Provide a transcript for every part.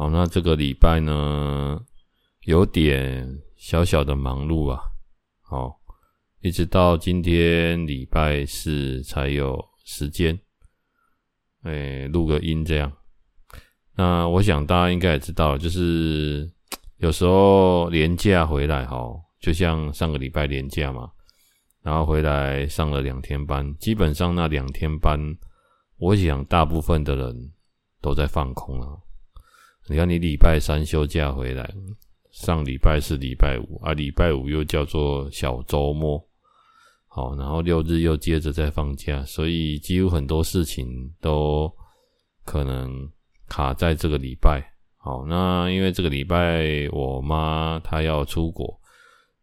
好，那这个礼拜呢，有点小小的忙碌啊。好，一直到今天礼拜四才有时间，诶，录个音这样。那我想大家应该也知道，就是有时候年假回来哈，就像上个礼拜年假嘛，然后回来上了两天班，基本上那两天班。我想，大部分的人都在放空啊。你看，你礼拜三休假回来，上礼拜四、礼拜五啊，礼拜五又叫做小周末，好，然后六日又接着再放假，所以几乎很多事情都可能卡在这个礼拜。好，那因为这个礼拜我妈她要出国，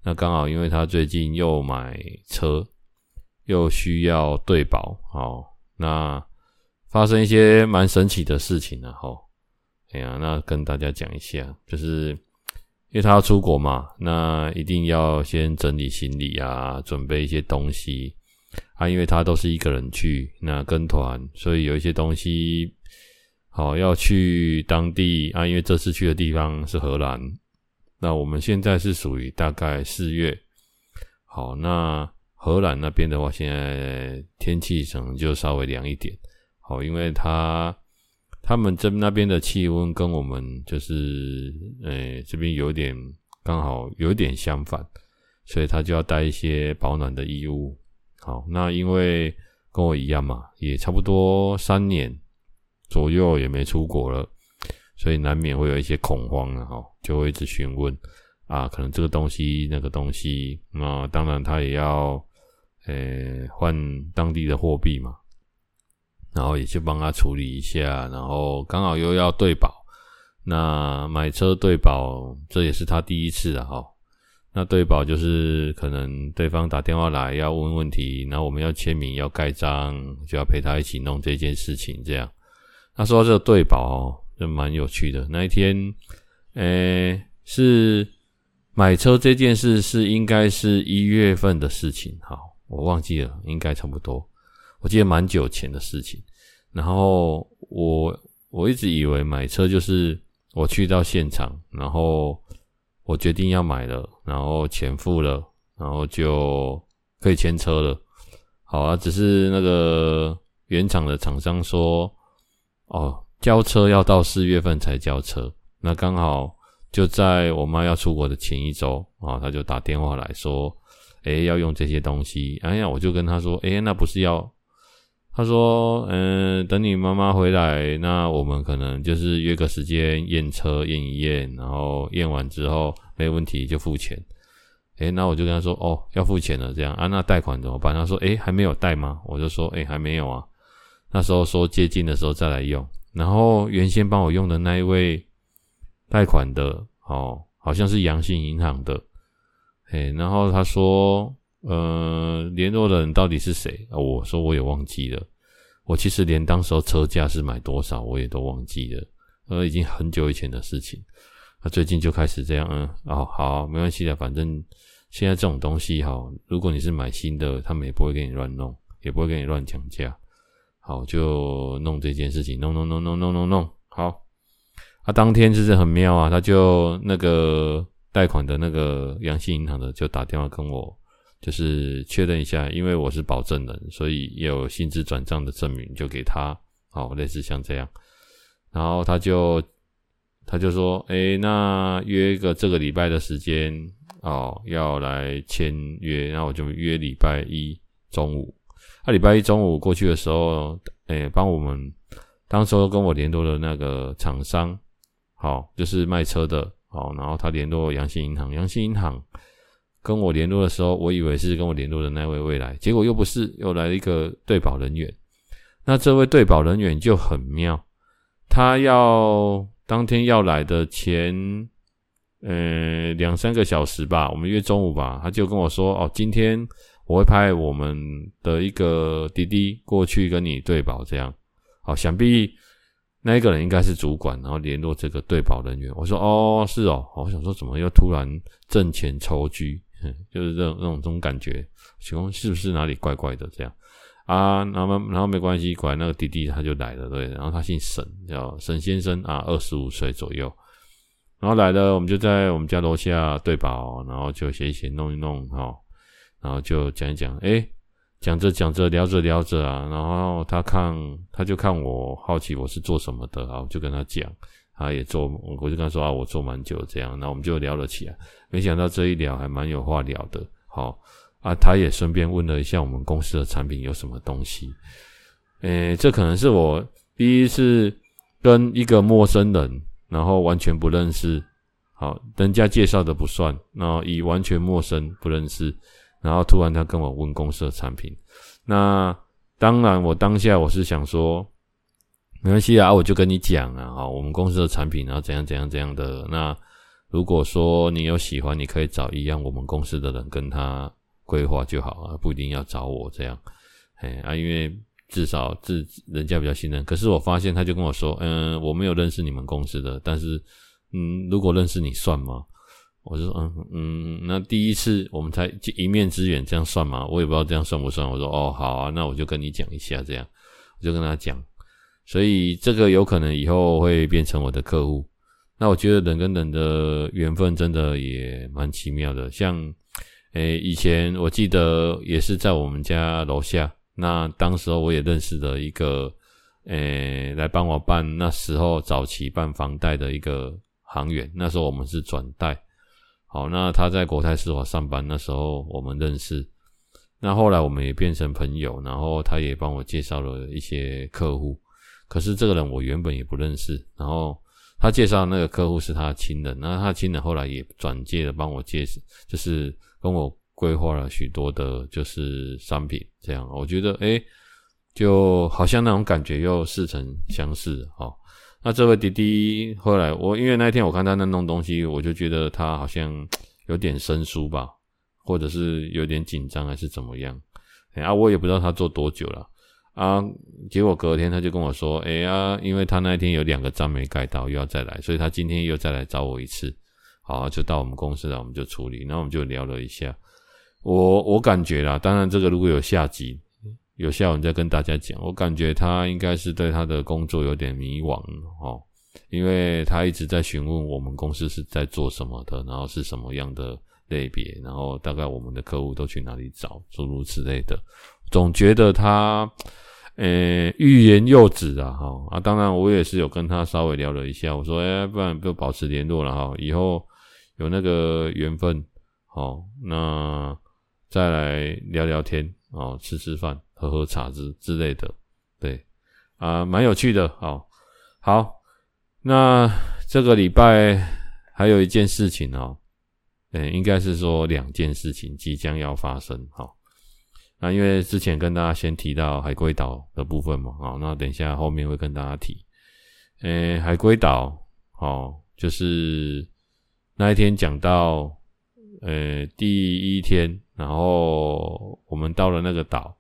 那刚好因为她最近又买车，又需要对保，好，那。发生一些蛮神奇的事情了哈，哎呀，那跟大家讲一下，就是因为他要出国嘛，那一定要先整理行李啊，准备一些东西啊，因为他都是一个人去，那跟团，所以有一些东西好要去当地啊，因为这次去的地方是荷兰，那我们现在是属于大概四月，好，那荷兰那边的话，现在天气可能就稍微凉一点。好，因为他他们这那边的气温跟我们就是，诶、这边有点刚好有点相反，所以他就要带一些保暖的衣物。好，那因为跟我一样嘛，也差不多三年左右也没出国了，所以难免会有一些恐慌啊，哈，就会一直询问啊，可能这个东西那个东西，那当然他也要，诶、换当地的货币嘛。然后也去帮他处理一下，然后刚好又要对保，那买车对保这也是他第一次啊哈。那对保就是可能对方打电话来要问问题，然后我们要签名要盖章，就要陪他一起弄这件事情这样。他说这个对保哦，就蛮有趣的。那一天，诶，是买车这件事是应该是一月份的事情，好，我忘记了，应该差不多。我记得蛮久前的事情，然后我我一直以为买车就是我去到现场，然后我决定要买了，然后钱付了，然后就可以签车了。好啊，只是那个原厂的厂商说，哦，交车要到四月份才交车，那刚好就在我妈要出国的前一周啊，他就打电话来说，诶，要用这些东西，哎呀，我就跟他说，诶，那不是要。他说：“嗯，等你妈妈回来，那我们可能就是约个时间验车验一验，然后验完之后没问题就付钱。诶，那我就跟他说：哦，要付钱了，这样啊？那贷款怎么办？他说：诶，还没有贷吗？我就说：诶，还没有啊。那时候说接近的时候再来用。然后原先帮我用的那一位贷款的，哦，好像是阳信银行的。诶，然后他说。”呃，联络的人到底是谁？我说我也忘记了。我其实连当时候车价是买多少我也都忘记了，呃，已经很久以前的事情。那最近就开始这样，嗯，哦，好，没关系的，反正现在这种东西哈，如果你是买新的，他们也不会给你乱弄，也不会给你乱讲价。好，就弄这件事情，弄弄弄弄弄弄弄。好，他当天就是很妙啊，他就那个贷款的那个阳信银行的就打电话跟我。就是确认一下，因为我是保证人，所以有薪资转账的证明就给他，好，类似像这样。然后他就他就说，诶，那约一个这个礼拜的时间哦，要来签约，然后我就约礼拜一中午。他礼拜一中午过去的时候，诶，帮我们当时跟我联络的那个厂商，好，就是卖车的，好，然后他联络阳信银行，阳信银行。跟我联络的时候，我以为是跟我联络的那位未来，结果又不是，又来了一个对保人员。那这位对保人员就很妙，他要当天要来的前。呃，两三个小时吧，我们约中午吧，他就跟我说，哦，今天我会派我们的一个弟弟过去跟你对保，这样，好，想必那一个人应该是主管，然后联络这个对保人员。我说，哦，是哦，我想说怎么又突然阵前抽居，就是这种那种这种感觉，请问是不是哪里怪怪的这样啊？然后然后没关系，果然那个弟弟他就来了，对，然后他姓沈，叫沈先生啊，二十五岁左右。然后来了，我们就在我们家楼下对保，然后就写一写，弄一弄，哈，然后就讲一讲，诶，讲着讲着，聊着聊着啊，然后他看，他就看我好奇我是做什么的，啊，我就跟他讲，他也做，我就跟他说啊，我做蛮久这样，那我们就聊了起来，没想到这一聊还蛮有话聊的，好啊，他也顺便问了一下我们公司的产品有什么东西，诶，这可能是我第一次跟一个陌生人。然后完全不认识，好，人家介绍的不算，然后以完全陌生不认识，然后突然他跟我问公司的产品，那当然我当下我是想说，没关系啊，我就跟你讲啊，好，我们公司的产品然后怎样怎样怎样的，那如果说你有喜欢，你可以找一样我们公司的人跟他规划就好啊，不一定要找我这样，哎啊，因为。至少自人家比较信任，可是我发现他就跟我说：“嗯，我没有认识你们公司的，但是，嗯，如果认识你算吗？”我就说：“嗯嗯，那第一次我们才一面之缘，这样算吗？我也不知道这样算不算。”我说：“哦，好啊，那我就跟你讲一下，这样我就跟他讲，所以这个有可能以后会变成我的客户。那我觉得人跟人的缘分真的也蛮奇妙的，像，诶，以前我记得也是在我们家楼下。”那当时候我也认识了一个，诶、来帮我办那时候早期办房贷的一个行员。那时候我们是转贷，好，那他在国泰世华上班，那时候我们认识。那后来我们也变成朋友，然后他也帮我介绍了一些客户。可是这个人我原本也不认识，然后他介绍的那个客户是他的亲人，那他亲人后来也转介了帮我介绍，就是跟我。规划了许多的，就是商品，这样我觉得，诶，就好像那种感觉又似曾相识，哦。那这位弟弟后来，我因为那天我看他那弄东西，我就觉得他好像有点生疏吧，或者是有点紧张，还是怎么样？啊，我也不知道他做多久了啊。结果隔天他就跟我说，哎呀，因为他那天有两个章没盖到，又要再来，所以他今天又再来找我一次。好，就到我们公司来，我们就处理，然后我们就聊了一下。我我感觉啦，当然这个如果有下集，有下文再跟大家讲。我感觉他应该是对他的工作有点迷惘哦，因为他一直在询问我们公司是在做什么的，然后是什么样的类别，然后大概我们的客户都去哪里找，诸如此类的。总觉得他，呃，欲言又止啊，哈啊！当然我也是有跟他稍微聊了一下，我说，哎，不然就保持联络了哈，以后有那个缘分，好那。再来聊聊天哦，吃吃饭，喝喝茶之之类的，对啊，蛮有趣的哦。好，那这个礼拜还有一件事情哦，嗯，应该是说两件事情即将要发生。好，那因为之前跟大家先提到海龟岛的部分嘛，好，那等一下后面会跟大家提。诶，海龟岛，好，就是那一天讲到。呃，第一天，然后我们到了那个岛，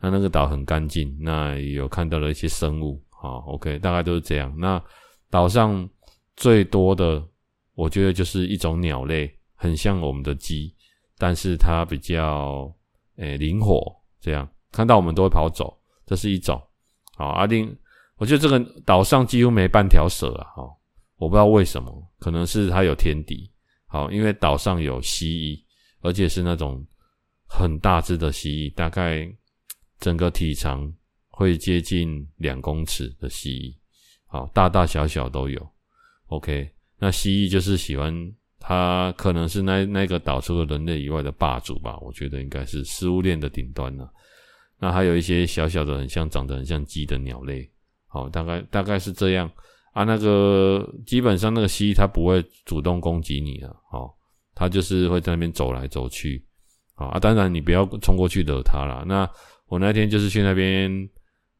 那那个岛很干净，那有看到了一些生物，好，OK，大概都是这样。那岛上最多的，我觉得就是一种鸟类，很像我们的鸡，但是它比较诶灵活，这样看到我们都会跑走，这是一种。好，阿丁，我觉得这个岛上几乎没半条蛇啊，好，我不知道为什么，可能是它有天敌。好，因为岛上有蜥蜴，而且是那种很大只的蜥蜴，大概整个体长会接近两公尺的蜥蜴。好，大大小小都有。OK，那蜥蜴就是喜欢它，可能是那那个岛除了人类以外的霸主吧？我觉得应该是食物链的顶端了。那还有一些小小的，很像长得很像鸡的鸟类。好，大概大概是这样。啊，那个基本上那个蜥蜴它不会主动攻击你的，哦，它就是会在那边走来走去，啊，当然你不要冲过去惹它啦。那我那天就是去那边，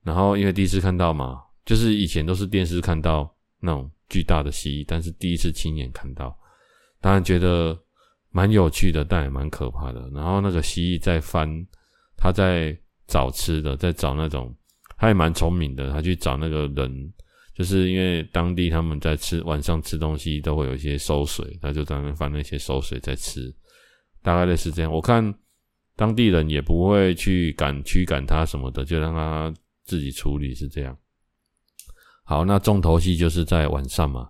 然后因为第一次看到嘛，就是以前都是电视看到那种巨大的蜥蜴，但是第一次亲眼看到，当然觉得蛮有趣的，但也蛮可怕的。然后那个蜥蜴在翻，它在找吃的，在找那种，它也蛮聪明的，它去找那个人，就是因为当地他们在吃晚上吃东西都会有一些馊水，它就在那翻那些馊水在吃，大概类似这样。我看当地人也不会去赶驱赶它什么的，就让它自己处理，是这样。好，那重头戏就是在晚上嘛。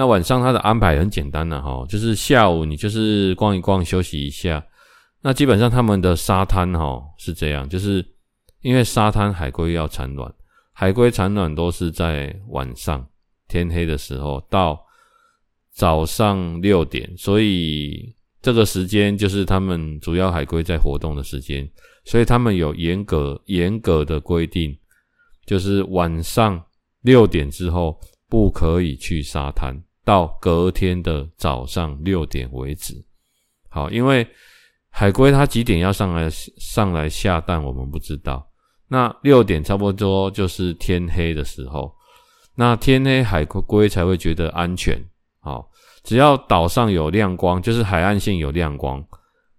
那晚上他的安排很简单的哈，就是下午你就是逛一逛，休息一下。那基本上他们的沙滩哈是这样，就是因为沙滩海龟要产卵，海龟产卵都是在晚上天黑的时候到早上六点，所以这个时间就是他们主要海龟在活动的时间，所以他们有严格严格的规定，就是晚上。六点之后不可以去沙滩，到隔天的早上六点为止。好，因为海龟它几点要上来上来下蛋，我们不知道。那六点差不多就是天黑的时候，那天黑海龟才会觉得安全。好，只要岛上有亮光，就是海岸线有亮光。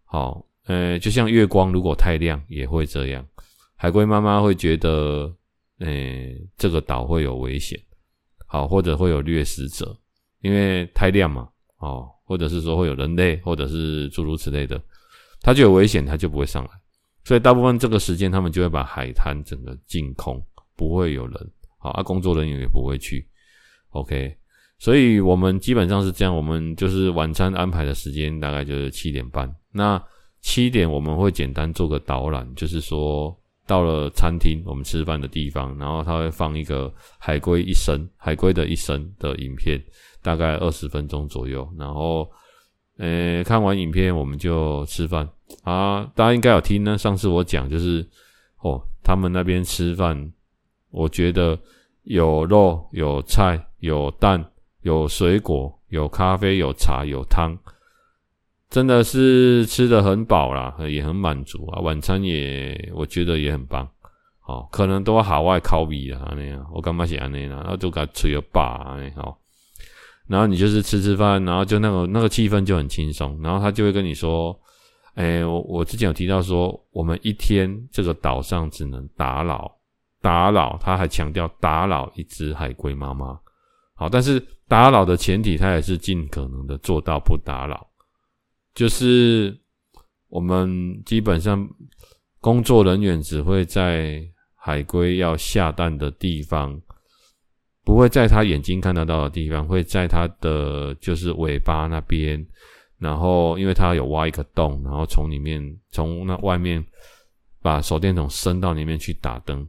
好，呃，就像月光如果太亮也会这样，海龟妈妈会觉得。诶、这个岛会有危险，好，或者会有掠食者，因为太亮嘛，哦，或者是说会有人类，或者是诸如此类的，它就有危险，它就不会上来。所以大部分这个时间，他们就会把海滩整个净空，不会有人，好，啊，工作人员也不会去。OK，所以我们基本上是这样，我们就是晚餐安排的时间大概就是七点半，那七点我们会简单做个导览，就是说。到了餐厅，我们吃饭的地方，然后他会放一个海龟一生、海龟的一生的影片，大概二十分钟左右。然后，呃，看完影片我们就吃饭啊。大家应该有听呢，上次我讲就是哦，他们那边吃饭，我觉得有肉、有菜、有蛋、有水果、有咖啡、有茶、有汤。真的是吃得很饱啦，也很满足啊。晚餐也我觉得也很棒，哦，可能都海外烤比啊那样，我干嘛写那样，然后就给他吹个饱，好，然后你就是吃吃饭，然后就那个那个气氛就很轻松，然后他就会跟你说，哎、我我之前有提到说，我们一天这个岛上只能打扰打扰，他还强调打扰一只海龟妈妈，好，但是打扰的前提，他也是尽可能的做到不打扰。就是我们基本上工作人员只会在海龟要下蛋的地方，不会在他眼睛看得到的地方，会在他的就是尾巴那边，然后因为他有挖一个洞，然后从里面从那外面把手电筒伸到里面去打灯，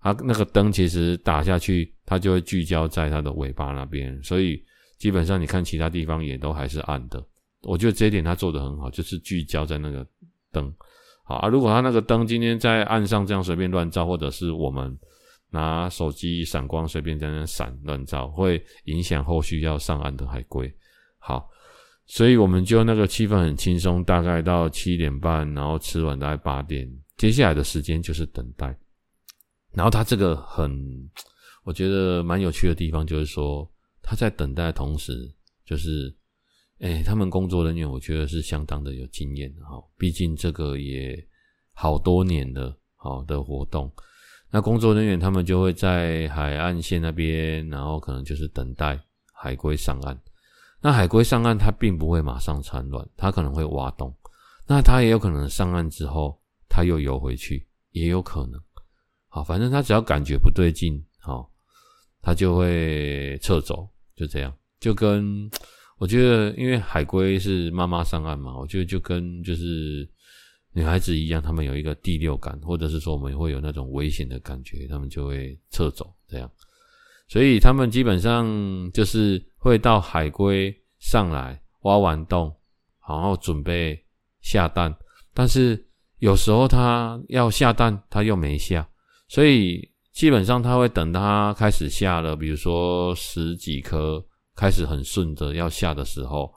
他那个灯其实打下去，它就会聚焦在它的尾巴那边，所以基本上你看其他地方也都还是暗的。我觉得这一点他做得很好，就是聚焦在那个灯。好啊，如果他那个灯今天在岸上这样随便乱照，或者是我们拿手机闪光随便在那闪乱照，会影响后续要上岸的海龟。好，所以我们就那个气氛很轻松，大概到七点半，然后吃完大概八点，接下来的时间就是等待。然后他这个很，我觉得蛮有趣的地方，就是说他在等待的同时，就是。哎、他们工作人员我觉得是相当的有经验的哈，毕竟这个也好多年的好的活动。那工作人员他们就会在海岸线那边，然后可能就是等待海龟上岸。那海龟上岸，它并不会马上产卵，它可能会挖洞。那它也有可能上岸之后，它又游回去，也有可能。好，反正它只要感觉不对劲，好，它就会撤走，就这样，就跟。我觉得，因为海龟是妈妈上岸嘛，我觉得就跟就是女孩子一样，她们有一个第六感，或者是说我们会有那种危险的感觉，她们就会撤走这样。所以他们基本上就是会到海龟上来挖完洞，然后准备下蛋，但是有时候它要下蛋，它又没下，所以基本上它会等它开始下了，比如说十几颗。开始很顺着要下的时候，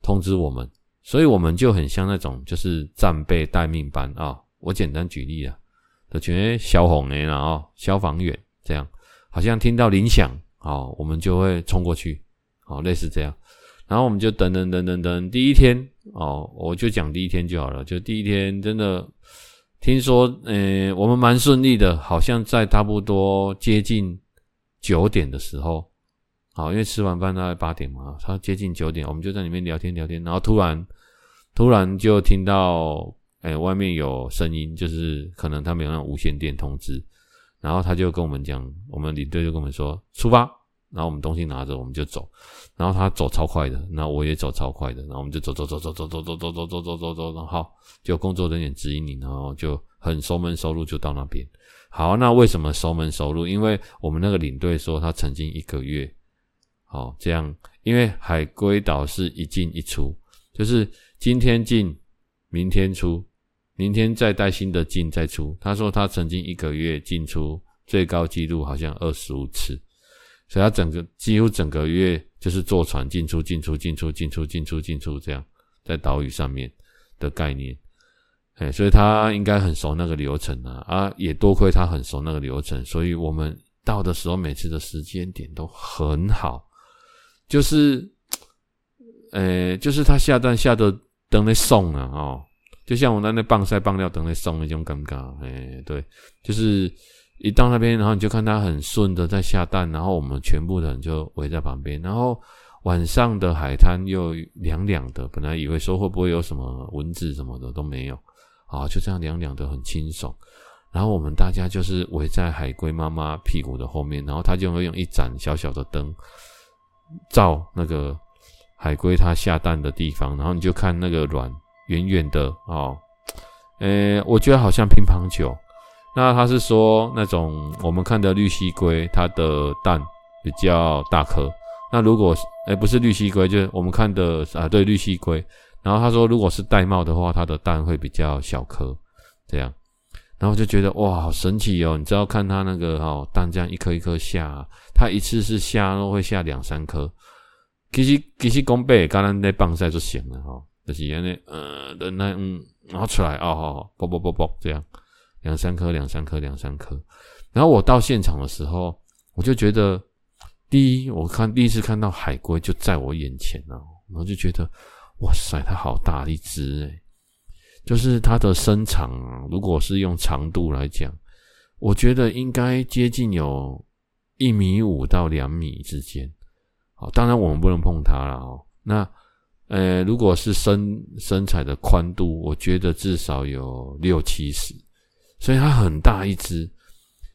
通知我们，所以我们就很像那种就是战备待命班啊、我简单举例啊，就觉得消防员啊，消防员这样，好像听到铃响好，我们就会冲过去，好，类似这样。然后我们就等等等等等，第一天哦，我就讲第一天就好了。就第一天真的听说，呃，我们蛮顺利的，好像在差不多接近九点的时候，好，因为吃完饭大概八点嘛，他接近九点，我们就在里面聊天聊天，然后突然突然就听到，哎，外面有声音，就是可能他们有那无线电通知，然后他就跟我们讲，我们领队就跟我们说出发。然后我们东西拿着，我们就走。然后他走超快的，那我也走超快的。然后我们就走走走走走走走走走走走走走。然后就工作人员指引你，然后就很熟门熟路就到那边。好，那为什么熟门熟路？因为我们那个领队说他曾经一个月，好这样，因为海龟岛是一进一出，就是今天进，明天出，明天再带新的进再出。他说他曾经一个月进出最高纪录好像二十五次。所以他整个几乎整个月就是坐船进出进出进出进出进出进出这样，在岛屿上面的概念，哎，所以他应该很熟那个流程啊啊，也多亏他很熟那个流程，所以我们到的时候每次的时间点都很好，就是，呃，就是他下蛋下的等那送啊哦，就像我那那棒赛棒料等那送那种尴尬，哎，对，就是。一到那边，然后你就看它很顺的在下蛋，然后我们全部的人就围在旁边。然后晚上的海滩又凉凉的，本来以为说会不会有什么蚊子什么的都没有，啊，就这样凉凉的很清爽。然后我们大家就是围在海龟妈妈屁股的后面，然后它就会用一盏小小的灯照那个海龟它下蛋的地方，然后你就看那个卵远远的哦，呃，我觉得好像乒乓球。那他是说那种我们看的绿蠵龟，它的蛋比较大颗。那如果哎、欸、不是绿蠵龟，就是我们看的啊，对绿蠵龟。然后他说，如果是玳瑁的话，它的蛋会比较小颗，这样。然后就觉得哇，好神奇哦！你知道看它那个哦蛋这样一颗一颗下，它一次是下都会下两三颗。其实其实公贝刚刚在棒晒就行了哈，就是那呃的那嗯，然后出来哦好，啵啵啵啵这样。两三颗，两三颗，两三颗。然后我到现场的时候，我就觉得，第一，我看第一次看到海龟就在我眼前啊，然后就觉得，哇塞，它好大一只诶，就是它的身长啊，如果是用长度来讲，我觉得应该接近有一米五到两米之间。好，当然我们不能碰它了哦。那，呃，如果是身身材的宽度，我觉得至少有六七十。所以它很大一只，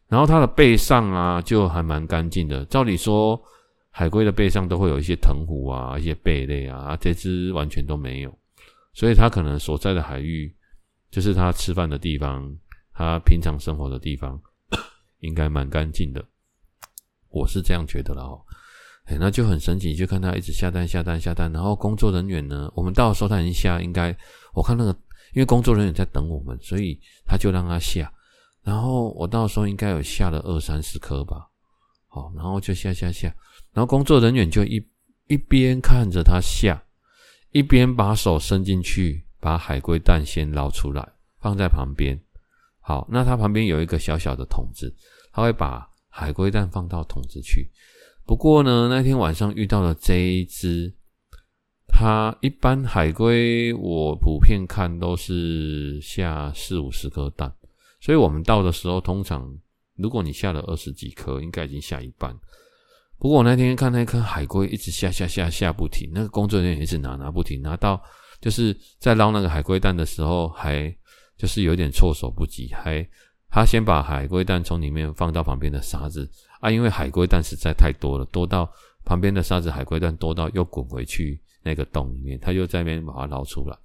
然后它的背上啊就还蛮干净的。照理说，海龟的背上都会有一些藤壶啊、一些贝类啊，这只完全都没有。所以它可能所在的海域，就是它吃饭的地方，它平常生活的地方，应该蛮干净的。我是这样觉得了哦。哎，那就很神奇，就看他一直下蛋、下蛋、下蛋。然后工作人员呢，我们到时候它已经下，应该我看那个。因为工作人员在等我们，所以他就让他下。然后我到时候应该有下了二三十颗吧，好，然后就下下下。然后工作人员就一一边看着他下，一边把手伸进去，把海龟蛋先捞出来，放在旁边。好，那他旁边有一个小小的桶子，他会把海龟蛋放到桶子去。不过呢，那天晚上遇到了这一只。它一般海龟，我普遍看都是下四五十颗蛋，所以我们到的时候，通常如果你下了二十几颗，应该已经下一半。不过我那天看那颗海龟一直下下下下不停，那个工作人员一直拿拿不停，拿到就是在捞那个海龟蛋的时候，还就是有点措手不及，还他先把海龟蛋从里面放到旁边的沙子啊，因为海龟蛋实在太多了，多到旁边的沙子海龟蛋多到又滚回去。那个洞里面，他又在那边把它捞出来。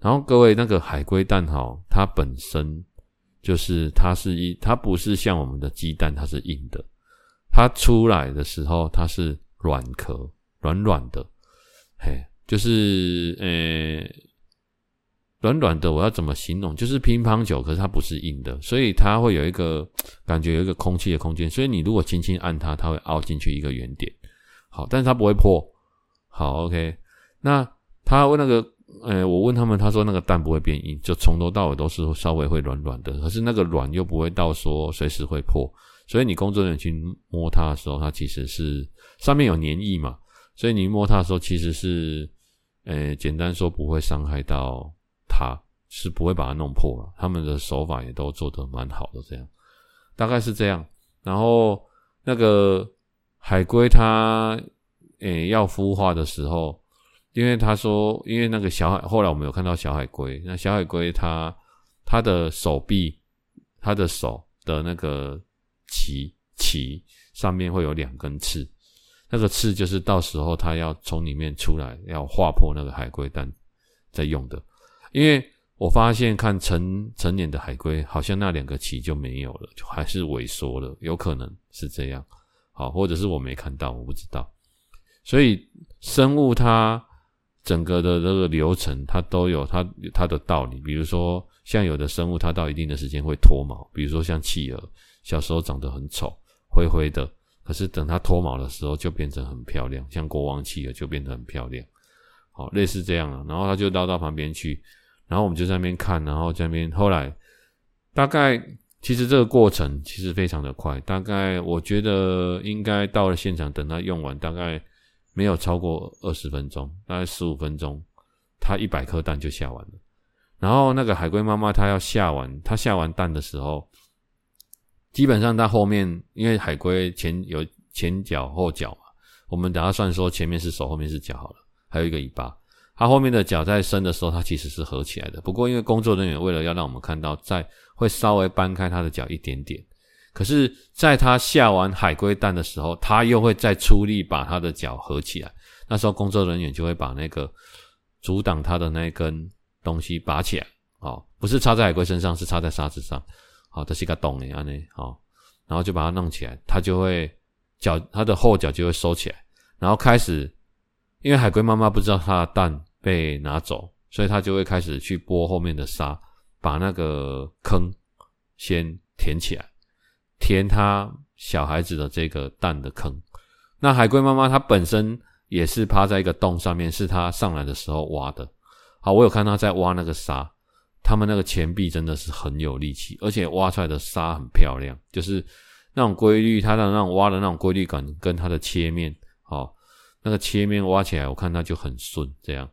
然后各位，那个海龟蛋哈，它本身就是它是一，它不是像我们的鸡蛋，它是硬的。它出来的时候，它是软壳，软软的，嘿，就是呃，软软的。我要怎么形容？就是乒乓球，可是它不是硬的，所以它会有一个 感觉，有一个空气的空间。所以你如果轻轻按它，它会凹进去一个圆点。好，但是它不会破。好，OK，那他问那个，呃、我问他们，他说那个蛋不会变硬，就从头到尾都是稍微会软软的，可是那个软又不会到说随时会破，所以你工作人员去摸它的时候，它其实是上面有黏液嘛，所以你摸它的时候其实是，呃，简单说不会伤害到它，是不会把它弄破了。他们的手法也都做得蛮好的，这样大概是这样。然后那个海龟它，诶，要孵化的时候，因为他说，因为那个小海，后来我们有看到小海龟，那小海龟它它的手臂，它的手的那个鳍鳍上面会有两根刺，那个刺就是到时候它要从里面出来，要划破那个海龟蛋在用的。因为我发现看成成年的海龟，好像那两个鳍就没有了，就还是萎缩了，有可能是这样，好，或者是我没看到，我不知道。所以生物它整个的这个流程，它都有它它的道理。比如说，像有的生物，它到一定的时间会脱毛，比如说像企鹅，小时候长得很丑，灰灰的，可是等它脱毛的时候，就变成很漂亮，像国王企鹅就变得很漂亮。好，类似这样啊。然后它就绕到旁边去，然后我们就在那边看，然后在那边后来大概其实这个过程其实非常的快，大概我觉得应该到了现场，等他用完，大概。没有超过二十分钟，大概十五分钟，他一百颗蛋就下完了。然后那个海龟妈妈，它要下完，它下完蛋的时候，基本上它后面，因为海龟前有前脚后脚嘛，我们等下算说前面是手，后面是脚好了，还有一个尾巴。它后面的脚在伸的时候，它其实是合起来的。不过因为工作人员为了要让我们看到，在会稍微搬开它的脚一点点。可是，在它下完海龟蛋的时候，它又会再出力把它的脚合起来。那时候，工作人员就会把那个阻挡它的那根东西拔起来。哦，不是插在海龟身上，是插在沙子上。好，这是一个洞诶，安内好，然后就把它弄起来，它就会脚，它的后脚就会收起来，然后开始，因为海龟妈妈不知道它的蛋被拿走，所以他就会开始去拨后面的沙，把那个坑先填起来。填他小孩子的这个蛋的坑，那海龟妈妈她本身也是趴在一个洞上面，是它上来的时候挖的。好，我有看到在挖那个沙，他们那个前臂真的是很有力气，而且挖出来的沙很漂亮，就是那种规律，它的那种挖的那种规律感跟它的切面，好，那个切面挖起来，我看它就很顺，这样，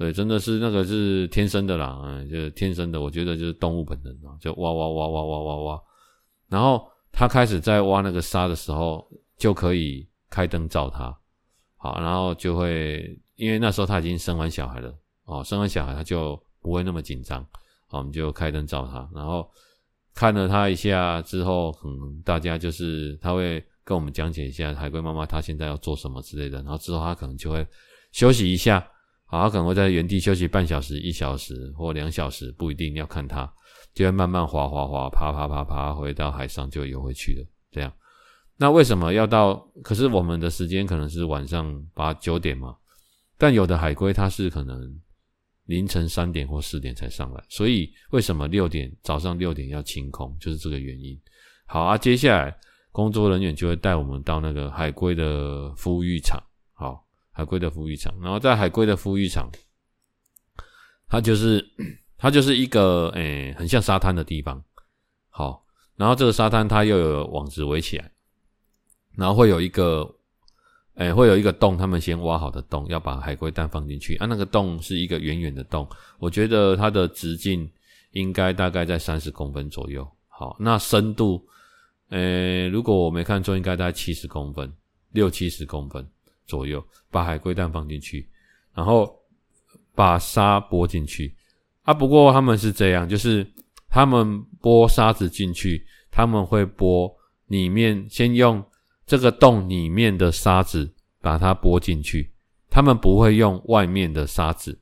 对，真的是那个是天生的啦，嗯，就是天生的，我觉得就是动物本能啊，就挖挖挖挖挖挖挖，然后。他开始在挖那个沙的时候，就可以开灯照他，好，然后就会，因为那时候他已经生完小孩了，哦，生完小孩他就不会那么紧张，好，我们就开灯照他，然后看了他一下之后，嗯，大家就是他会跟我们讲解一下海龟妈妈她现在要做什么之类的，然后之后他可能就会休息一下，好，他可能会在原地休息半小时、一小时或两小时，不一定要看它。就会慢慢滑滑滑，爬爬爬爬，回到海上就游回去了。这样，那为什么要到？可是我们的时间可能是晚上八九点嘛，但有的海龟它是可能凌晨三点或四点才上来，所以为什么六点早上六点要清空，就是这个原因。好啊，接下来工作人员就会带我们到那个海龟的孵育场。海龟的孵育场，然后在海龟的孵育场，它就是。它就是一个诶、很像沙滩的地方，好，然后这个沙滩它又有网子围起来，然后会有一个，诶、会有一个洞，他们先挖好的洞，要把海龟蛋放进去啊。那个洞是一个圆圆的洞，我觉得它的直径应该大概在三十公分左右。好，那深度，诶、如果我没看错，应该在七十公分，六七十公分左右，把海龟蛋放进去，然后把沙拨进去。啊，不过他们是这样，就是他们拨沙子进去，他们会拨里面，先用这个洞里面的沙子把它拨进去，他们不会用外面的沙子。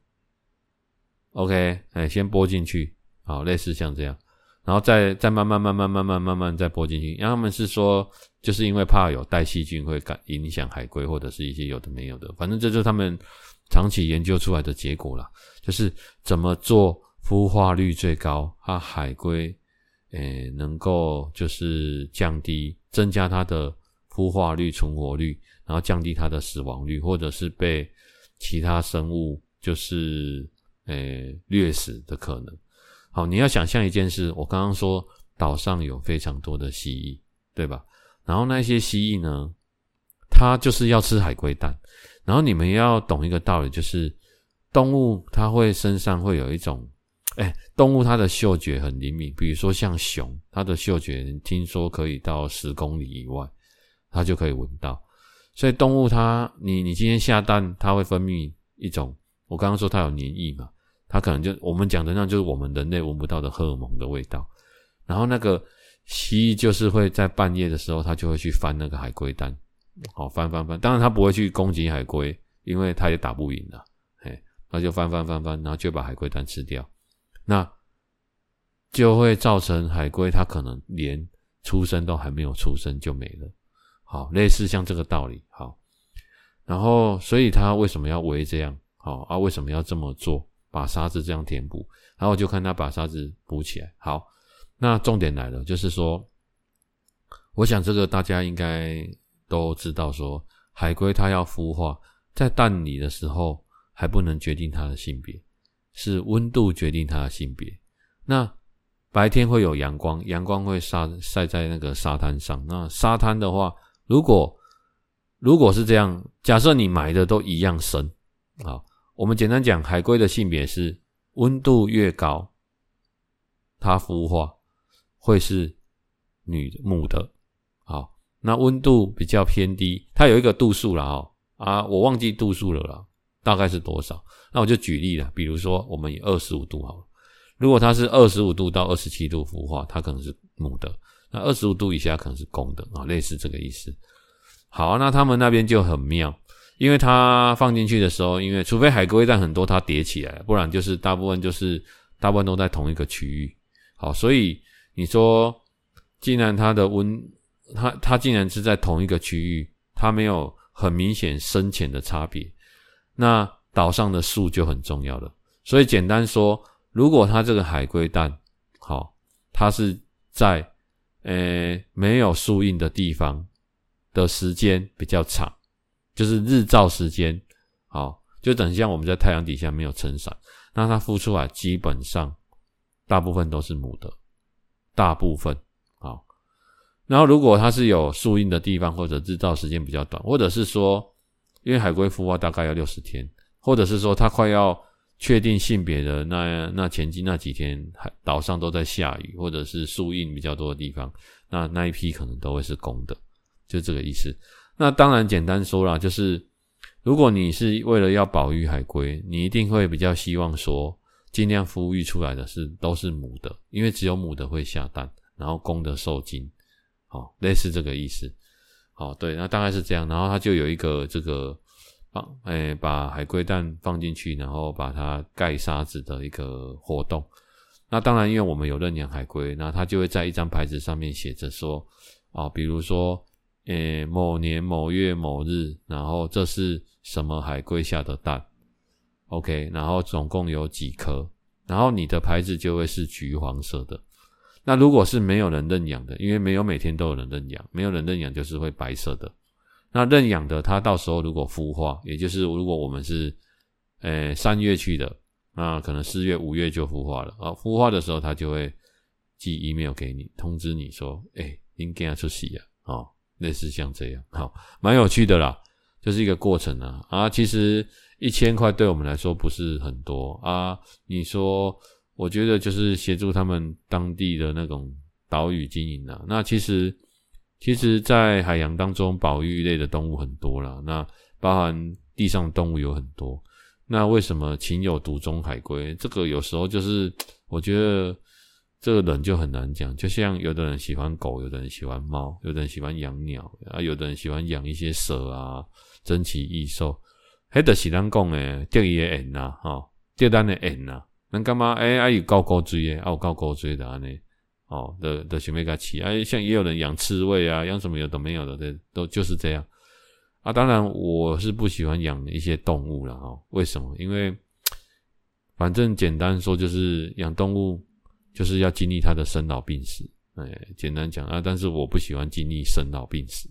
OK，哎，先拨进去，好，类似像这样，然后再再慢慢慢慢慢慢慢慢再拨进去。然后他们是说，就是因为怕有带细菌会感影响海龟或者是一些有的没有的，反正这就是他们。长期研究出来的结果啦，就是怎么做孵化率最高，它海龟，诶，能够就是降低、增加它的孵化率、存活率，然后降低它的死亡率，或者是被其他生物就是诶掠食的可能。好，你要想象一件事，我刚刚说岛上有非常多的蜥蜴，对吧？然后那些蜥蜴呢，它就是要吃海龟蛋。然后你们要懂一个道理，就是动物它会身上会有一种，哎，动物它的嗅觉很灵敏，比如说像熊，它的嗅觉听说可以到十公里以外，它就可以闻到。所以动物它，你你今天下蛋，它会分泌一种，我刚刚说它有黏液嘛，它可能就我们讲的那就是我们人类闻不到的荷尔蒙的味道。然后那个蜥蜴就是会在半夜的时候，它就会去翻那个海龟蛋。好，翻翻翻，当然它不会去攻击海龟，因为它也打不赢了，嘿，那就翻翻翻翻，然后就把海龟蛋吃掉，那就会造成海龟它可能连出生都还没有出生就没了，好，类似像这个道理，好，然后所以他为什么要围这样，好啊，为什么要这么做，把沙子这样填补，然后就看他把沙子补起来，好，那重点来了，就是说，我想这个大家应该。都知道说，海龟它要孵化，在蛋里的时候还不能决定它的性别，是温度决定它的性别。那白天会有阳光，阳光会晒晒在那个沙滩上。那沙滩的话，如果如果是这样，假设你埋的都一样深，好，我们简单讲，海龟的性别是温度越高，它孵化会是女的母的，好。那温度比较偏低，它有一个度数了哦，啊，我忘记度数了啦，大概是多少？那我就举例了，比如说我们以二十五度好了，如果它是二十五度到二十七度孵化，它可能是母的；那二十五度以下可能是公的啊，类似这个意思。好，那他们那边就很妙，因为它放进去的时候，因为除非海龟蛋很多，它叠起来，不然就是大部分就是大部分都在同一个区域。好，所以你说，既然它的温它它竟然是在同一个区域，它没有很明显深浅的差别。那岛上的树就很重要了。所以简单说，如果它这个海龟蛋，好，它是在呃没有树荫的地方的时间比较长，就是日照时间，好，就等像我们在太阳底下没有撑伞，那它孵出来基本上大部分都是母的，大部分。然后，如果它是有树荫的地方，或者日照时间比较短，或者是说，因为海龟孵化大概要六十天，或者是说它快要确定性别的那那前期那几天，海岛上都在下雨，或者是树荫比较多的地方，那那一批可能都会是公的，就这个意思。那当然简单说啦，就是如果你是为了要保育海龟，你一定会比较希望说，尽量孵育出来的是都是母的，因为只有母的会下蛋，然后公的受精。好，类似这个意思。好，对，那大概是这样。然后它就有一个这个放，诶、把海龟蛋放进去，然后把它盖沙子的一个活动。那当然，因为我们有认养海龟，那它就会在一张牌子上面写着说，啊，比如说，诶、某年某月某日，然后这是什么海龟下的蛋？OK，然后总共有几颗？然后你的牌子就会是橘黄色的。那如果是没有人认养的，因为没有每天都有人认养，没有人认养就是会白色的。那认养的，它到时候如果孵化，也就是如果我们是，呃，三月去的，那可能四月、五月就孵化了啊。孵化的时候，他就会寄 email 给你，通知你说，哎，应该要出席啊，哦，类似像这样，好，蛮有趣的啦，就是一个过程啊。啊，其实一千块对我们来说不是很多啊，你说。我觉得就是协助他们当地的那种岛屿经营啊。那其实，其实，在海洋当中，保育类的动物很多啦。那包含地上的动物有很多。那为什么情有独钟海龟？这个有时候就是，我觉得这个人就很难讲。就像有的人喜欢狗，有的人喜欢猫，有的人喜欢养鸟啊，有的人喜欢养一些蛇啊，珍奇异兽。迄着是咱讲诶，钓伊诶缘呐，吼，钓咱诶缘呐。能干嘛？哎，还有高高锥耶，还有高高锥的安尼，哦，的的想要甲饲。哎，像也有人养刺猬啊，养什么有的没有的，对，都就是这样。啊，当然我是不喜欢养一些动物了哈。为什么？因为反正简单说就是养动物就是要经历他的生老病死。哎，简单讲啊，但是我不喜欢经历生老病死，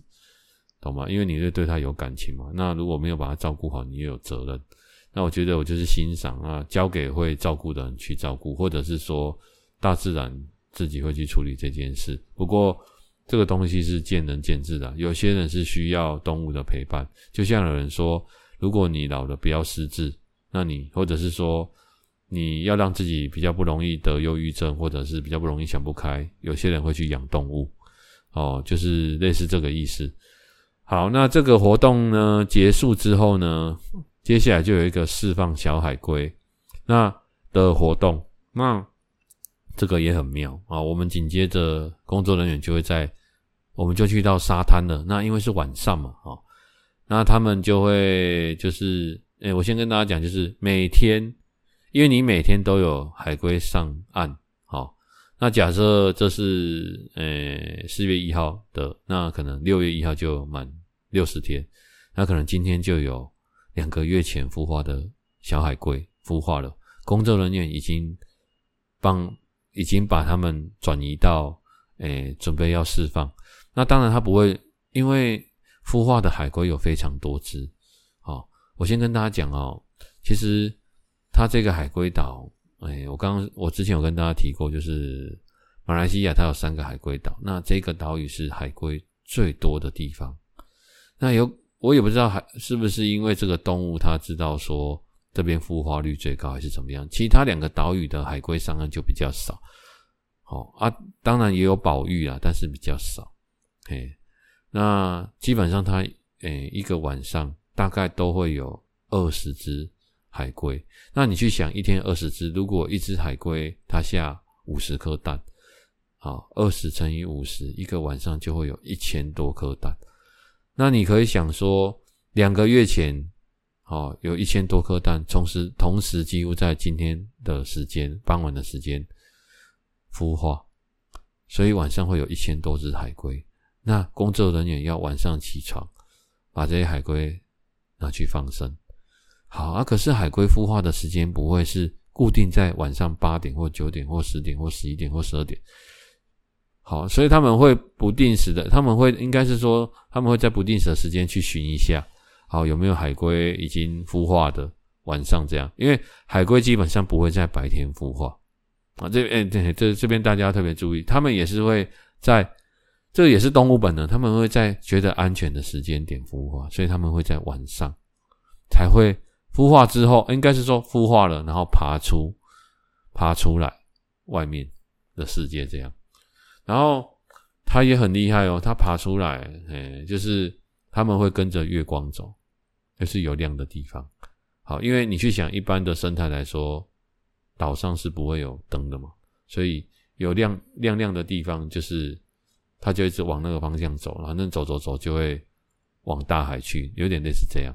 懂吗？因为你会对他有感情嘛。那如果没有把他照顾好，你也有责任。那我觉得我就是欣赏啊，交给会照顾的人去照顾，或者是说大自然自己会去处理这件事。不过这个东西是见仁见智的。有些人是需要动物的陪伴，就像有人说，如果你老了不要失智，那你或者是说你要让自己比较不容易得忧郁症，或者是比较不容易想不开，有些人会去养动物，哦，就是类似这个意思。好，那这个活动呢结束之后呢，接下来就有一个释放小海龟那的活动，那这个也很妙啊。我们紧接着工作人员就会在，我们就去到沙滩了。那因为是晚上嘛，哦，那他们就会就是，诶，我先跟大家讲，就是每天，因为你每天都有海龟上岸，好。那假设这是呃四月一号的，那可能六月一号就满六十天，那可能今天就有两个月前孵化的小海龟孵化了，工作人员已经帮已经把它们转移到诶准备要释放。那当然它不会，因为孵化的海龟有非常多只。好，我先跟大家讲哦，其实它这个海龟岛。哎，我刚我之前有跟大家提过，就是马来西亚它有三个海龟岛，那这个岛屿是海龟最多的地方。那有我也不知道还是不是因为这个动物它知道说这边孵化率最高还是怎么样，其他两个岛屿的海龟上岸就比较少。好啊，当然也有保育啊，但是比较少。嘿，那基本上它诶一个晚上大概都会有二十只。海龟，那你去想，一天二十只，如果一只海龟它下五十颗蛋，好，二十乘以五十，一个晚上就会有一千多颗蛋。那你可以想说，两个月前，好，有一千多颗蛋，同时同时几乎在今天的时间，傍晚的时间孵化，所以晚上会有一千多只海龟。那工作人员要晚上起床，把这些海龟拿去放生。好啊，可是海龟孵化的时间不会是固定在晚上八点或九点或十点或十一点或十二点。好，所以他们会不定时的，他们会应该是说他们会在不定时的时间去寻一下，好，有没有海龟已经孵化的晚上这样，因为海龟基本上不会在白天孵化啊。这边对这这边大家特别注意，他们也是会在这也是动物本能，他们会在觉得安全的时间点孵化，所以他们会在晚上才会。孵化之后，应该是说孵化了，然后爬出，爬出来外面的世界这样。然后它也很厉害哦，它爬出来，诶，就是他们会跟着月光走，就是有亮的地方。好，因为你去想一般的生态来说，岛上是不会有灯的嘛，所以有亮亮亮的地方，就是它就一直往那个方向走，反正走走走就会往大海去，有点类似这样。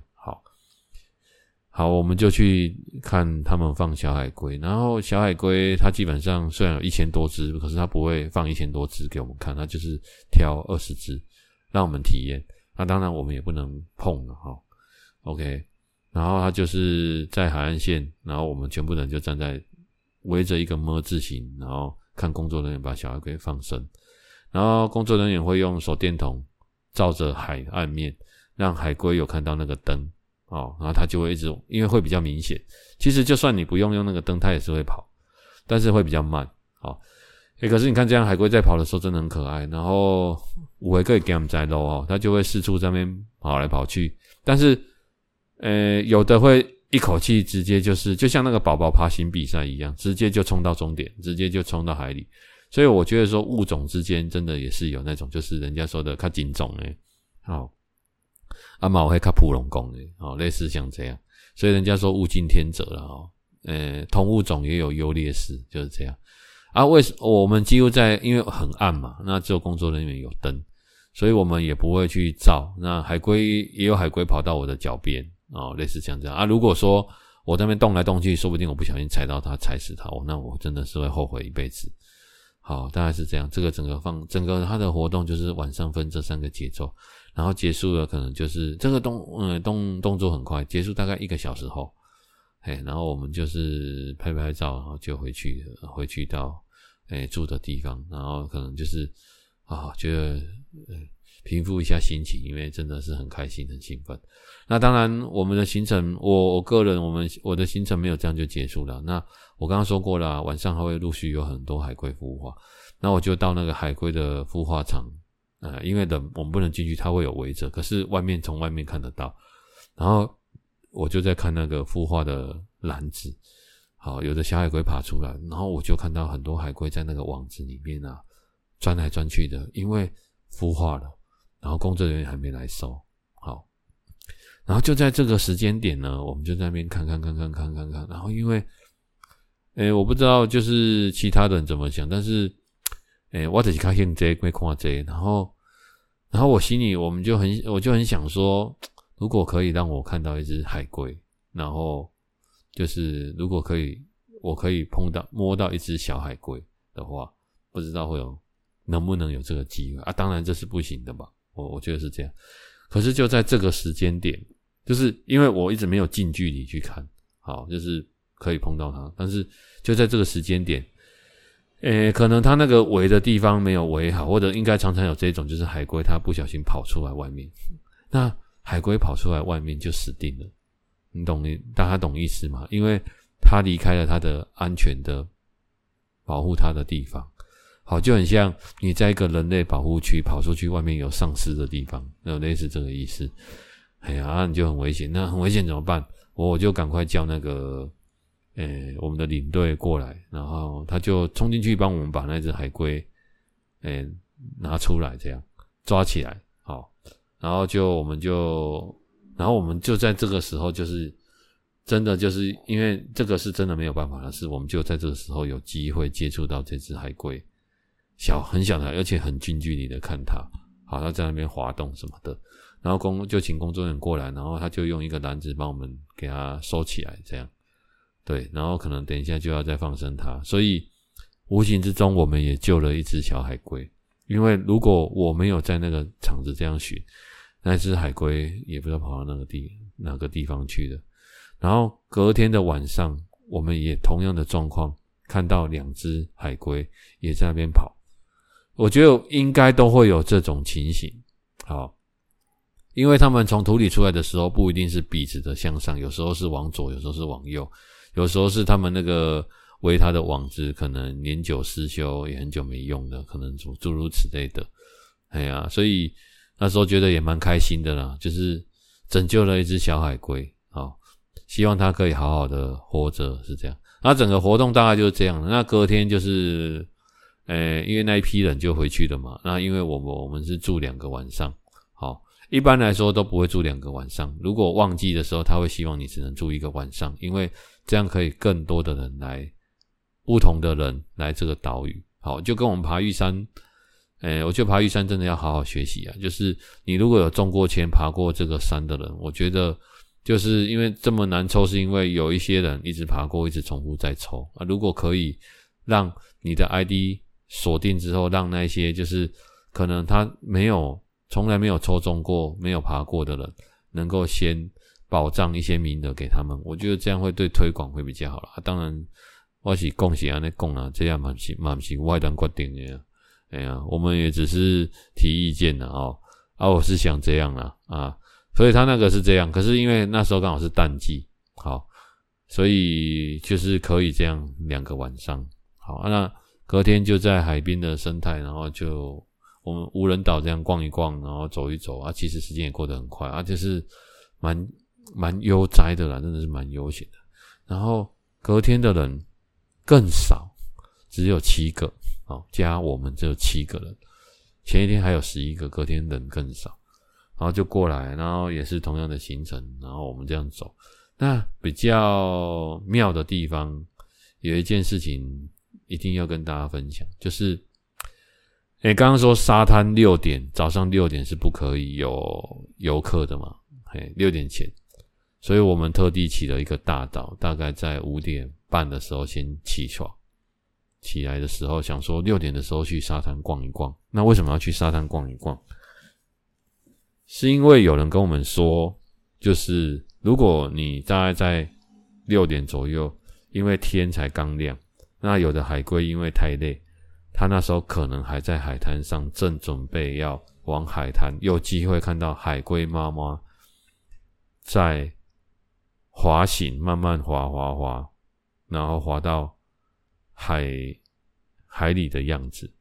好，我们就去看他们放小海龟。然后小海龟它基本上虽然有一千多只，可是它不会放一千多只给我们看，它就是挑二十只让我们体验。那当然我们也不能碰了哈。OK，然后它就是在海岸线，然后我们全部人就站在围着一个 ㄇ 字形，然后看工作人员把小海龟放生。然后工作人员会用手电筒照着海岸面，让海龟有看到那个灯。哦，然后它就会一直，因为会比较明显。其实就算你不用用那个灯，它也是会跑，但是会比较慢。哦，诶，可是你看这样海龟在跑的时候真的很可爱。然后五回可以给他们摘喽哦，它就会四处在那边跑来跑去。但是，呃，有的会一口气直接就是，就像那个宝宝爬行比赛一样，直接就冲到终点，直接就冲到海里。所以我觉得说物种之间真的也是有那种，就是人家说的较精种诶。好。阿妈我会看普龙宫的哦，类似像这样，所以人家说物竞天择了哦，呃，同物种也有优劣势，就是这样啊。为什我们几乎在因为很暗嘛，那只有工作人员有灯，所以我们也不会去照。那海龟也有海龟跑到我的脚边哦，类似像这样啊。如果说我在那边动来动去，说不定我不小心踩到它，踩死它，那我真的是会后悔一辈子。好，大概是这样。这个整个放整个它的活动就是晚上分这三个节奏。然后结束了，可能就是这个动，嗯，动动作很快，结束大概一个小时后，哎，然后我们就是拍拍照，然后就回去，回去到哎住的地方，然后可能就是啊，觉得平复一下心情，因为真的是很开心，很兴奋。那当然，我们的行程，我我个人，我们我的行程没有这样就结束了。那我刚刚说过了，晚上还会陆续有很多海龟孵化，那我就到那个海龟的孵化场。呃，因为人我们不能进去，它会有围着，可是外面从外面看得到。然后我就在看那个孵化的篮子，好，有的小海龟爬出来，然后我就看到很多海龟在那个网子里面啊钻来钻去的，因为孵化了，然后工作人员还没来收，好，然后就在这个时间点呢，我们就在那边看看看看看看看，然后因为。诶，我不知道就是其他人怎么想，但是，诶，我只是看见这没看这，然后，然后我心里我们就很，我就很想说，如果可以让我看到一只海龟，然后就是如果可以，我可以碰到摸到一只小海龟的话，不知道会有能不能有这个机会啊？当然这是不行的吧，我我觉得是这样。可是就在这个时间点，就是因为我一直没有近距离去看，好，就是。可以碰到它，但是就在这个时间点，诶，可能它那个围的地方没有围好，或者应该常常有这种，就是海龟它不小心跑出来外面，那海龟跑出来外面就死定了，你懂大家懂意思吗？因为它离开了它的安全的保护它的地方，好，就很像你在一个人类保护区跑出去，外面有丧尸的地方，那类似这个意思。哎呀，那你就很危险，那很危险怎么办？我就赶快叫那个。诶、我们的领队过来，然后他就冲进去帮我们把那只海龟，诶、拿出来，这样抓起来，好，然后就我们就，然后我们就在这个时候，就是真的就是因为这个是真的没有办法的事，我们就在这个时候有机会接触到这只海龟，小很小的，而且很近距离的看它，好，它在那边滑动什么的，然后工就请工作人员过来，然后他就用一个篮子帮我们给它收起来，这样。对，然后可能等一下就要再放生它，所以无形之中我们也救了一只小海龟。因为如果我没有在那个场子这样选，那只海龟也不知道跑到那个地哪个地方去了。然后隔天的晚上，我们也同样的状况，看到两只海龟也在那边跑。我觉得应该都会有这种情形，好，因为他们从土里出来的时候不一定是笔直的向上，有时候是往左，有时候是往右。有时候是他们那个围他的网子可能年久失修，也很久没用的，可能诸诸如此类的。哎呀，所以那时候觉得也蛮开心的啦，就是拯救了一只小海龟。好，希望它可以好好的活着，是这样。那整个活动大概就是这样。那隔天就是，诶，因为那一批人就回去了嘛。那因为我们我们是住两个晚上，好，一般来说都不会住两个晚上。如果旺季的时候，他会希望你只能住一个晚上，因为。这样可以更多的人来，不同的人来这个岛屿，好，就跟我们爬玉山，诶、我觉得爬玉山真的要好好学习啊。就是你如果有中过签爬过这个山的人，我觉得就是因为这么难抽，是因为有一些人一直爬过，一直重复在抽啊。如果可以让你的 ID 锁定之后，让那些就是可能他没有从来没有抽中过、没有爬过的人，能够先。保障一些名额给他们，我觉得这样会对推广会比较好了。啊、当然，我是恭喜啊，那贡啊，这样蛮是蛮是外单决定的。哎呀，我们也只是提意见的哦。啊，我是想这样啦啊，所以他那个是这样。可是因为那时候刚好是淡季，好，所以就是可以这样两个晚上。好，那隔天就在海边的生态，然后就我们无人岛这样逛一逛，然后走一走啊。其实时间也过得很快啊，就是蛮。蛮悠哉的啦，真的是蛮悠闲的。然后隔天的人更少，只有七个，哦，加我们只有七个人。前一天还有十一个，隔天人更少，然后就过来，然后也是同样的行程，然后我们这样走。那比较妙的地方，有一件事情一定要跟大家分享，就是，诶，刚刚说沙滩六点，早上六点是不可以有游客的嘛？嘿，六点前。所以我们特地起了一个大早，大概在五点半的时候先起床。起来的时候想说六点的时候去沙滩逛一逛。那为什么要去沙滩逛一逛？是因为有人跟我们说，就是如果你大概在六点左右，因为天才刚亮，那有的海龟因为太累，它那时候可能还在海滩上，正准备要往海滩，有机会看到海龟妈妈在。滑行，慢慢滑滑滑，然后滑到海海里的样子。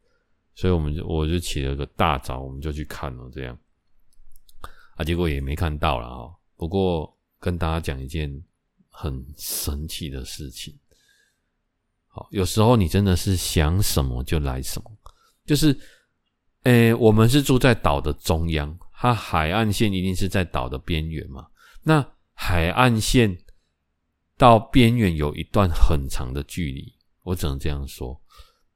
所以我们就我就起了个大早，我们就去看了，这样啊，结果也没看到了啊。不过跟大家讲一件很神奇的事情，好，有时候你真的是想什么就来什么，就是，诶，我们是住在岛的中央，它海岸线一定是在岛的边缘嘛，那海岸线到边缘有一段很长的距离，我只能这样说。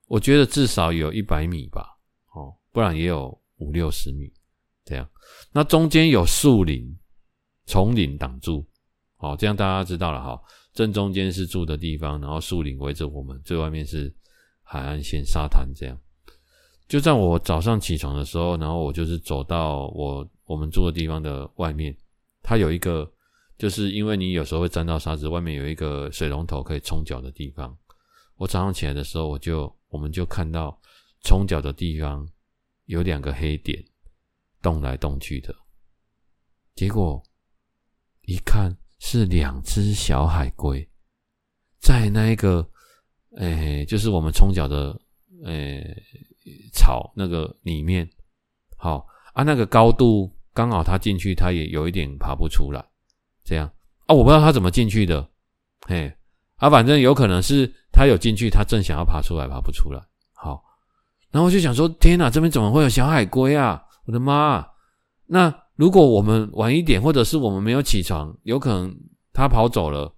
我觉得至少有一百米吧，哦，不然也有五六十米这样。那中间有树林、丛林挡住，好，这样大家知道了哈。正中间是住的地方，然后树林围着我们，最外面是海岸线、沙滩这样。就在我早上起床的时候，然后我就是走到我我们住的地方的外面，它有一个，就是因为你有时候会沾到沙子，外面有一个水龙头可以冲脚的地方。我早上起来的时候，我就。我们就看到冲脚的地方有两个黑点动来动去的，结果一看是两只小海龟在那一个，诶，就是我们冲脚的，诶，草那个里面，好啊，那个高度刚好它进去，它也有一点爬不出来，这样啊，我不知道它怎么进去的，嘿。啊，反正有可能是他有进去，他正想要爬出来，爬不出来。好，然后我就想说：天哪，这边怎么会有小海龟啊？我的妈！那如果我们晚一点，或者是我们没有起床，有可能他跑走了，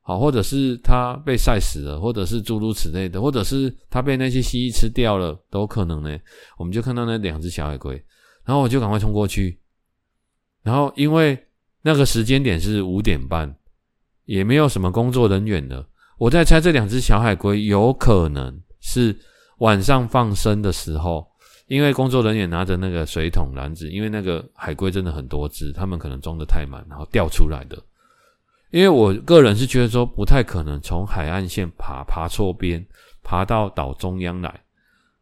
好，或者是他被晒死了，或者是诸如此类的，或者是他被那些蜥蜴吃掉了，都可能呢。我们就看到那两只小海龟，然后我就赶快冲过去，然后因为那个时间点是五点半。也没有什么工作人员了。我在猜，这两只小海龟有可能是晚上放生的时候，因为工作人员拿着那个水桶篮子，因为那个海龟真的很多只，他们可能装得太满，然后掉出来的。因为我个人是觉得说，不太可能从海岸线爬爬错边，爬到岛中央来，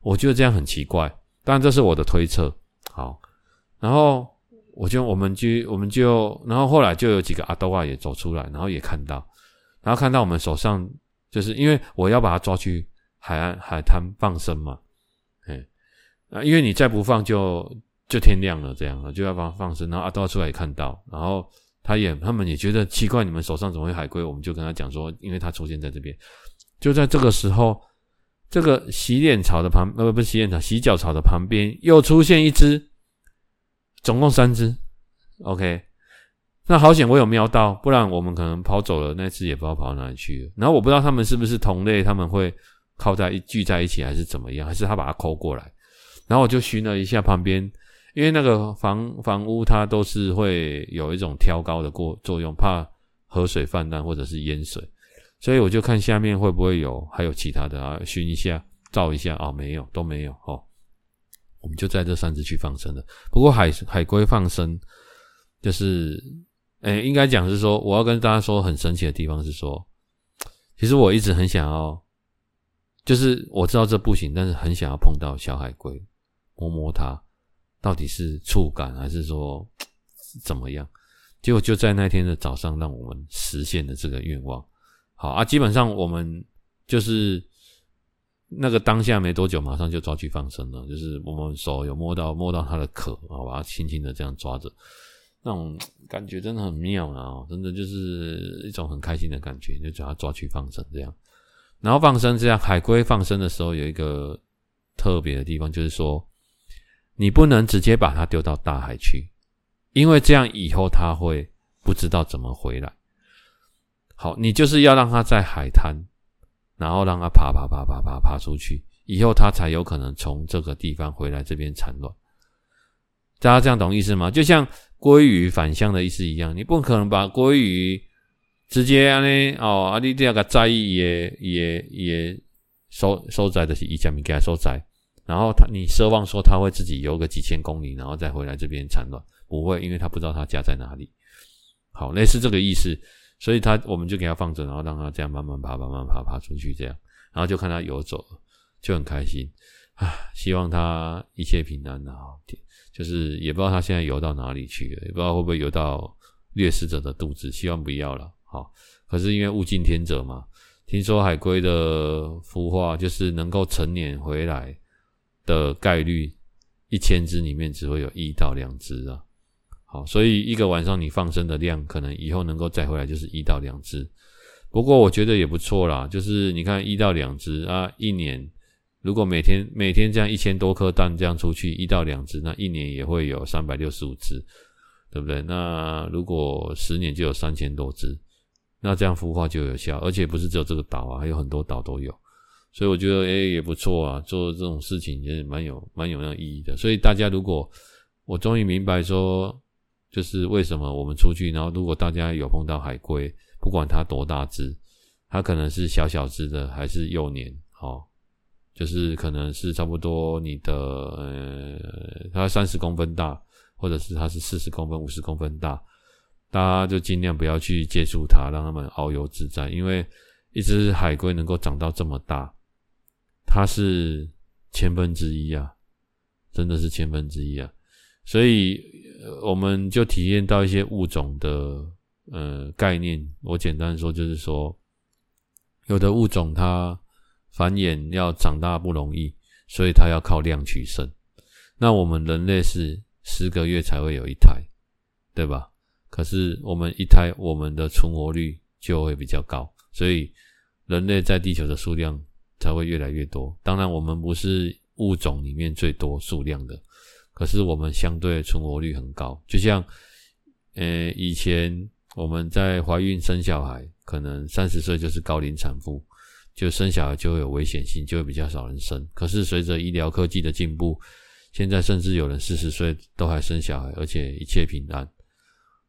我觉得这样很奇怪。但，这是我的推测。好，然后。我就我们就我们就，然后后来就有几个阿兜啊也走出来，然后也看到，然后看到我们手上，就是因为我要把它抓去海岸海滩放生嘛，哎，啊，因为你再不放就就天亮了，这样了就要把它放生，然后阿兜出来也看到，然后他也他们也觉得奇怪，你们手上怎么会海龟？我们就跟他讲说，因为他出现在这边，就在这个时候，这个洗脸槽的旁呃不是洗脸槽洗脚槽的旁边又出现一只。总共三只，OK，那好险我有瞄到，不然我们可能跑走了，那只也不知道跑到哪里去了。然后我不知道他们是不是同类，他们会靠在一聚在一起，还是怎么样，还是他把它抠过来。然后我就寻了一下旁边，因为那个房房屋它都是会有一种挑高的过作用，怕河水泛滥或者是淹水，所以我就看下面会不会有还有其他的啊，寻一下照一下啊，没有，都没有哦。我们就在这三只去放生了。不过海海龟放生，就是，诶，应该讲是说，我要跟大家说很神奇的地方是说，其实我一直很想要，就是我知道这不行，但是很想要碰到小海龟，摸摸它，到底是触感还是说怎么样？结果就在那天的早上，让我们实现了这个愿望。好啊，基本上我们就是。那个当下没多久，马上就抓去放生了。就是我们手有摸到摸到它的壳，啊把它轻轻的这样抓着，那种感觉真的很妙啊！真的就是一种很开心的感觉，就叫它抓去放生这样。然后放生这样，海龟放生的时候有一个特别的地方，就是说你不能直接把它丢到大海去，因为这样以后它会不知道怎么回来。好，你就是要让它在海滩。然后让它爬爬爬爬爬爬出去，以后它才有可能从这个地方回来这边产卵。大家这样懂意思吗？就像鲑鱼返乡的意思一样，你不可能把鲑鱼直接安尼哦，啊，你这个在也也也收收载的是一千米给它收载，然后它你奢望说它会自己游个几千公里，然后再回来这边产卵，不会，因为它不知道它家在哪里。好，类似这个意思。所以它，我们就给它放着，然后让它这样慢慢爬，慢慢爬，爬出去，这样，然后就看它游走了，就很开心啊！希望它一切平安啊！就是也不知道它现在游到哪里去了，也不知道会不会游到掠食者的肚子，希望不要了。好，可是因为物竞天择嘛，听说海龟的孵化就是能够成年回来，的概率，一千只里面只会有一到两只啊。好，所以一个晚上你放生的量，可能以后能够再回来就是一到两只。不过我觉得也不错啦，就是你看一到两只啊，一年如果每天每天这样一千多颗蛋这样出去，一到两只，那一年也会有三百六十五只，对不对？那如果十年就有三千多只，那这样孵化就有效，而且不是只有这个岛啊，还有很多岛都有。所以我觉得诶、也不错啊，做这种事情也是蛮有蛮有那个意义的。所以大家如果我终于明白说，就是为什么我们出去，然后如果大家有碰到海龟，不管它多大只，它可能是小小只的还是幼年，哦，就是可能是差不多你的呃，它三十公分大，或者是它是四十公分、五十公分大，大家就尽量不要去接触它，让它们遨游自在，因为一只海龟能够长到这么大。它是千分之一啊，真的是千分之一啊，所以我们就体验到一些物种的呃概念。我简单说就是说，有的物种它繁衍要长大不容易，所以它要靠量取胜。那我们人类是十个月才会有一胎，对吧？可是我们一胎，我们的存活率就会比较高，所以人类在地球的数量。才会越来越多。当然，我们不是物种里面最多数量的，可是我们相对存活率很高。就像，呃，以前我们在怀孕生小孩，可能三十岁就是高龄产妇，就生小孩就会有危险性，就会比较少人生。可是随着医疗科技的进步，现在甚至有人四十岁都还生小孩，而且一切平安。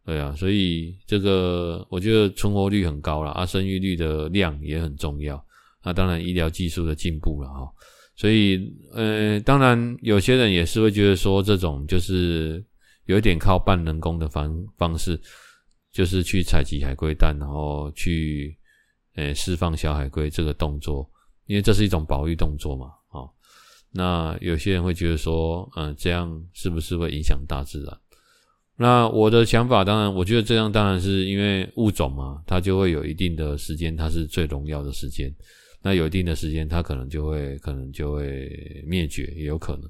对啊，所以这个我觉得存活率很高了，啊，生育率的量也很重要。那当然，医疗技术的进步了哈，所以呃，当然有些人也是会觉得说，这种就是有一点靠半人工的方方式，就是去采集海龟蛋，然后去呃释放小海龟这个动作，因为这是一种保育动作嘛，哦，那有些人会觉得说，嗯、这样是不是会影响大自然？那我的想法，当然，我觉得这样当然是因为物种嘛，它就会有一定的时间，它是最荣耀的时间。那有一定的时间，它可能就会可能就会灭绝，也有可能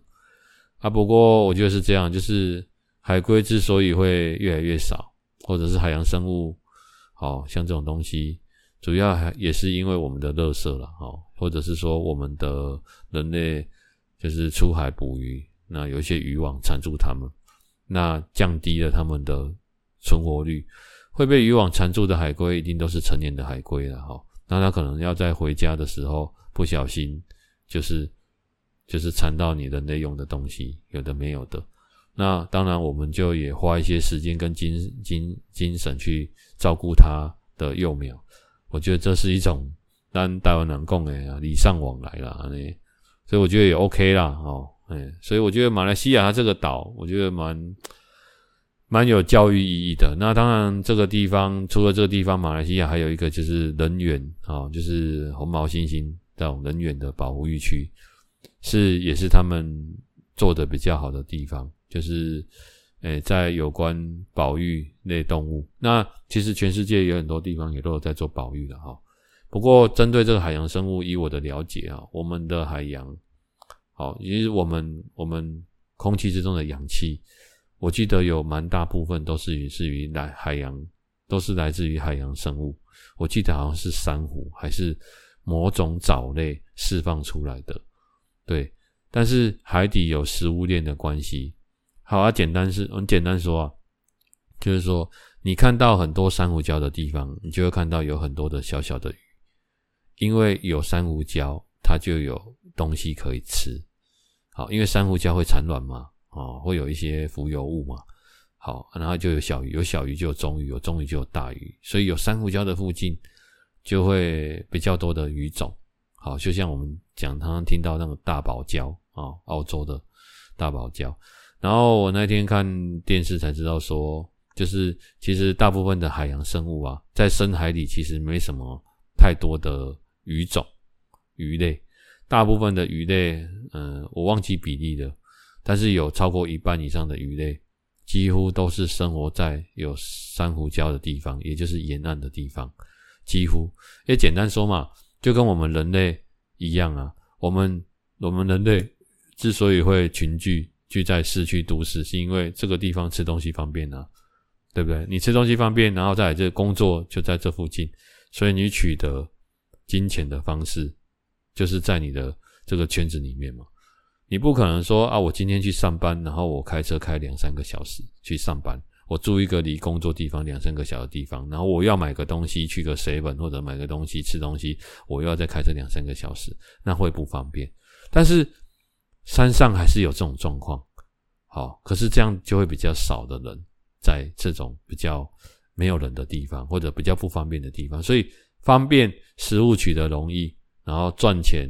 啊。不过我觉得是这样，就是海龟之所以会越来越少，或者是海洋生物，好像这种东西，主要还也是因为我们的垃圾了，哈，或者是说我们的人类就是出海捕鱼，那有一些渔网缠住它们，那降低了它们的存活率。会被渔网缠住的海龟，一定都是成年的海龟了，哈。那他可能要在回家的时候不小心，就是就是缠到你人类用的东西，有的没有的。那当然，我们就也花一些时间跟精精精神去照顾它的幼苗。我觉得这是一种单台湾人讲的礼尚往来啦，所以我觉得也 OK 啦，哦，哎，所以我觉得马来西亚它这个岛，我觉得蛮。蛮有教育意义的。那当然，这个地方除了这个地方，马来西亚还有一个就是人猿啊，就是红毛猩猩这种人猿的保护域区，是也是他们做的比较好的地方。就是诶、在有关保育类动物，那其实全世界有很多地方也都有在做保育的哈。不过，针对这个海洋生物，以我的了解啊，我们的海洋，好，也就是我们我们空气之中的氧气。我记得有蛮大部分都是于是于来海洋，都是来自于海洋生物。我记得好像是珊瑚还是某种藻类释放出来的，对。但是海底有食物链的关系。好啊，简单是，很简单说啊，就是说你看到很多珊瑚礁的地方，你就会看到有很多的小小的鱼，因为有珊瑚礁，它就有东西可以吃。好，因为珊瑚礁会产卵嘛。哦，会有一些浮游物嘛，好，然后就有小鱼，有小鱼就有中鱼，有中鱼就有大鱼，所以有珊瑚礁的附近就会比较多的鱼种。好，就像我们讲，常常听到那个大堡礁啊，澳洲的大堡礁。然后我那天看电视才知道说，就是其实大部分的海洋生物啊，在深海里其实没什么太多的鱼种鱼类，大部分的鱼类，嗯，我忘记比例了。但是有超过一半以上的鱼类，几乎都是生活在有珊瑚礁的地方，也就是沿岸的地方。几乎，也简单说嘛，就跟我们人类一样啊。我们我们人类之所以会群聚聚在市区都市，是因为这个地方吃东西方便啊，对不对？你吃东西方便，然后再来这工作就在这附近，所以你取得金钱的方式就是在你的这个圈子里面嘛。你不可能说啊，我今天去上班，然后我开车开两三个小时去上班。我住一个离工作地方两三个小的地方，然后我要买个东西去个 seven 或者买个东西吃东西，我又要再开车两三个小时，那会不方便。但是山上还是有这种状况，好，可是这样就会比较少的人在这种比较没有人的地方或者比较不方便的地方，所以方便食物取得容易，然后赚钱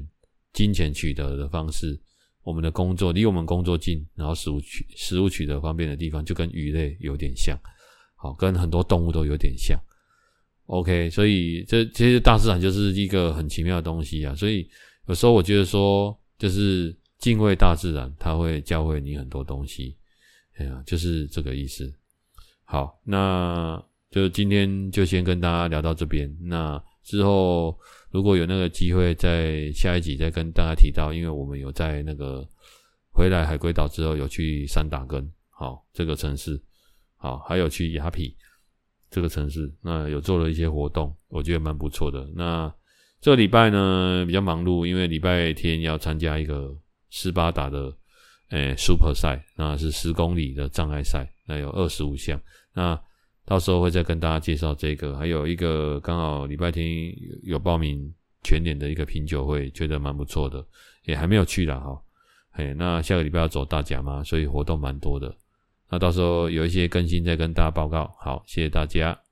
金钱取得的方式。我们的工作离我们工作近，然后食物取食物取得方便的地方，就跟鱼类有点像，好，跟很多动物都有点像。OK，所以这其实大自然就是一个很奇妙的东西啊。所以有时候我觉得说，就是敬畏大自然，它会教会你很多东西。哎呀，就是这个意思。好，那就今天就先跟大家聊到这边。那之后。如果有那个机会，在下一集再跟大家提到，因为我们有在那个回来海龟岛之后，有去三打根，好，这个城市，好，还有去雅痞这个城市，那有做了一些活动，我觉得蛮不错的。那这个礼拜呢比较忙碌，因为礼拜天要参加一个斯巴达的诶、Super 赛，那是十公里的障碍赛，那有二十五项，那。到时候会再跟大家介绍这个，还有一个刚好礼拜天有报名全年的一个品酒会，觉得蛮不错的，也还没有去啦哈。嘿，那下个礼拜要走大甲嘛，所以活动蛮多的。那到时候有一些更新再跟大家报告。好，谢谢大家。